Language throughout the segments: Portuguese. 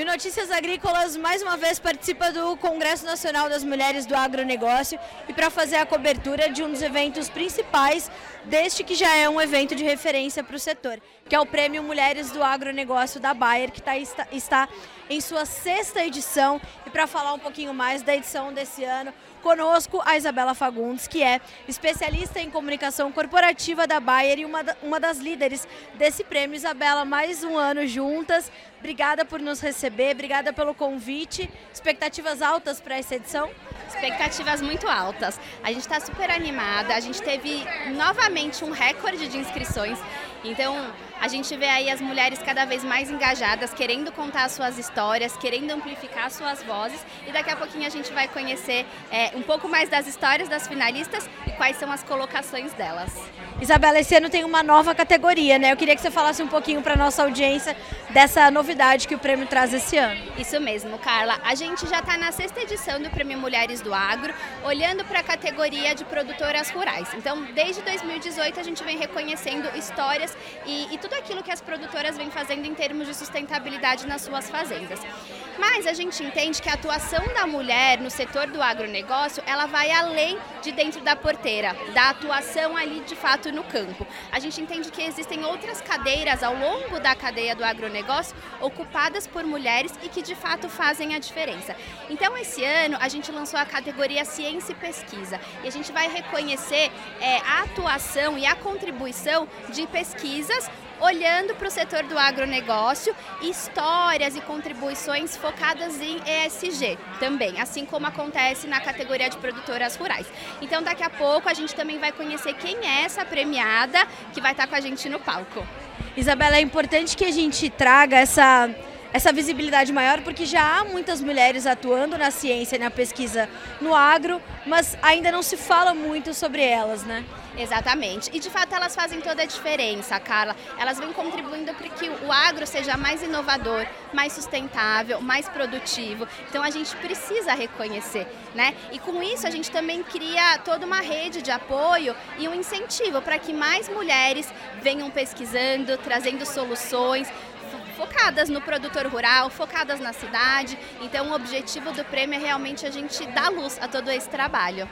E o Notícias Agrícolas mais uma vez participa do Congresso Nacional das Mulheres do Agronegócio e para fazer a cobertura de um dos eventos principais deste que já é um evento de referência para o setor, que é o Prêmio Mulheres do Agronegócio da Bayer, que tá, está, está em sua sexta edição. E para falar um pouquinho mais da edição desse ano, conosco a Isabela Fagundes, que é especialista em comunicação corporativa da Bayer e uma, uma das líderes desse prêmio. Isabela, mais um ano juntas. Obrigada por nos receber, obrigada pelo convite. Expectativas altas para essa edição? Expectativas muito altas. A gente está super animada. A gente teve novamente um recorde de inscrições. Então, a gente vê aí as mulheres cada vez mais engajadas, querendo contar suas histórias, querendo amplificar suas vozes. E daqui a pouquinho a gente vai conhecer é, um pouco mais das histórias das finalistas e quais são as colocações delas. Isabela, esse ano tem uma nova categoria, né? Eu queria que você falasse um pouquinho para nossa audiência dessa novidade que o prêmio traz esse ano. Isso mesmo, Carla. A gente já está na sexta edição do Prêmio Mulheres do Agro, olhando para a categoria de produtoras rurais. Então, desde 2018 a gente vem reconhecendo histórias e, e tudo aquilo que as produtoras vêm fazendo em termos de sustentabilidade nas suas fazendas. Mas a gente entende que a atuação da mulher no setor do agronegócio, ela vai além de dentro da porteira, da atuação ali de fato no campo. A gente entende que existem outras cadeiras ao longo da cadeia do agronegócio ocupadas por mulheres e que de fato fazem a diferença. Então esse ano a gente lançou a categoria Ciência e Pesquisa e a gente vai reconhecer é, a atuação e a contribuição de pesquisas olhando para o setor do agronegócio, histórias e contribuições focadas em ESG também, assim como acontece na categoria de produtoras rurais. Então, daqui a pouco a gente também vai conhecer quem é essa premiada que vai estar com a gente no palco. Isabela, é importante que a gente traga essa essa visibilidade maior, porque já há muitas mulheres atuando na ciência e na pesquisa no agro, mas ainda não se fala muito sobre elas, né? Exatamente. E de fato elas fazem toda a diferença, Carla. Elas vêm contribuindo para que o agro seja mais inovador, mais sustentável, mais produtivo. Então a gente precisa reconhecer, né? E com isso a gente também cria toda uma rede de apoio e um incentivo para que mais mulheres venham pesquisando, trazendo soluções, focadas no produtor rural, focadas na cidade. Então, o objetivo do prêmio é realmente a gente dar luz a todo esse trabalho.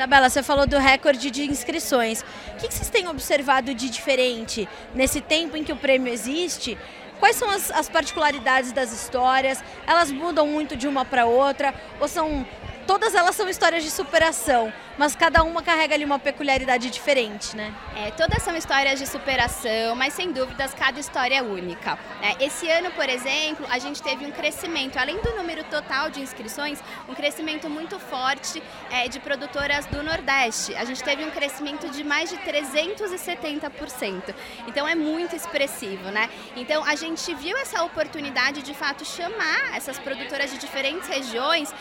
Isabela, você falou do recorde de inscrições. O que vocês têm observado de diferente nesse tempo em que o prêmio existe? Quais são as, as particularidades das histórias? Elas mudam muito de uma para outra? Ou são todas elas são histórias de superação, mas cada uma carrega ali uma peculiaridade diferente, né? É, todas são histórias de superação, mas sem dúvidas cada história é única. Né? Esse ano, por exemplo, a gente teve um crescimento, além do número total de inscrições, um crescimento muito forte é, de produtoras do Nordeste. A gente teve um crescimento de mais de 370%. Então é muito expressivo, né? Então a gente viu essa oportunidade de fato chamar essas produtoras de diferentes regiões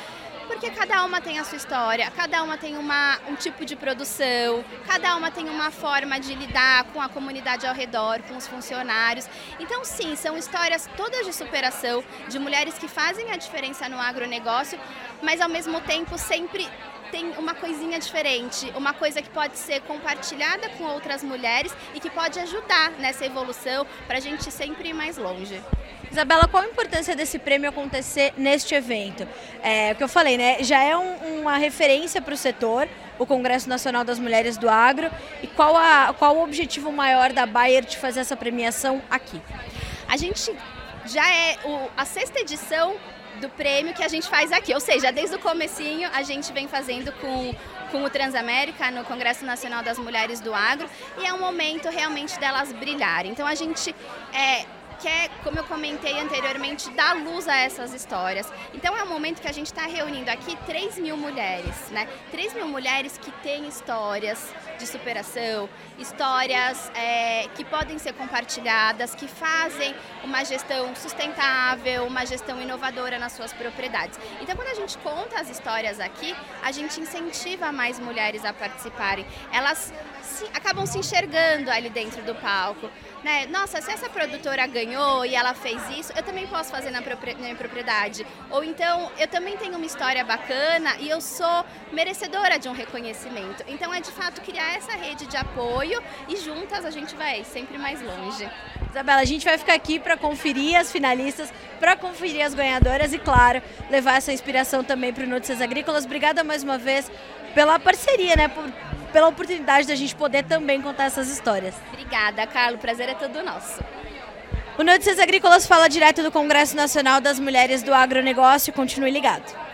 porque cada uma tem a sua história, cada uma tem uma, um tipo de produção, cada uma tem uma forma de lidar com a comunidade ao redor, com os funcionários. Então, sim, são histórias todas de superação, de mulheres que fazem a diferença no agronegócio, mas ao mesmo tempo sempre tem uma coisinha diferente, uma coisa que pode ser compartilhada com outras mulheres e que pode ajudar nessa evolução para a gente sempre ir mais longe. Isabela, qual a importância desse prêmio acontecer neste evento? É, o que eu falei, né? Já é um, uma referência para o setor, o Congresso Nacional das Mulheres do Agro. E qual, a, qual o objetivo maior da Bayer de fazer essa premiação aqui? A gente já é o, a sexta edição do prêmio que a gente faz aqui, ou seja, desde o comecinho a gente vem fazendo com com o Transamérica no Congresso Nacional das Mulheres do Agro e é um momento realmente delas brilharem. Então a gente é, quer, como eu comentei anteriormente, dar luz a essas histórias. Então é um momento que a gente está reunindo aqui 3 mil mulheres, né? 3 mil mulheres que têm histórias de superação, histórias é, que podem ser compartilhadas, que fazem uma gestão sustentável, uma gestão inovadora nas suas propriedades. Então quando a gente conta as histórias aqui, a gente incentiva mais mulheres a participarem. Elas se, acabam se enxergando ali dentro do palco. Né? Nossa, se essa produtora ganhou e ela fez isso, eu também posso fazer na, na minha propriedade. Ou então, eu também tenho uma história bacana e eu sou merecedora de um reconhecimento. Então, é de fato criar essa rede de apoio e juntas a gente vai sempre mais longe. Isabela, a gente vai ficar aqui para conferir as finalistas, para conferir as ganhadoras e, claro, levar essa inspiração também para o Notícias Agrícolas. Obrigada mais uma vez pela parceria, né? Por, pela oportunidade da gente poder também contar essas histórias. Obrigada, Carlos. O prazer é todo nosso. O Notícias Agrícolas fala direto do Congresso Nacional das Mulheres do Agronegócio. Continue ligado.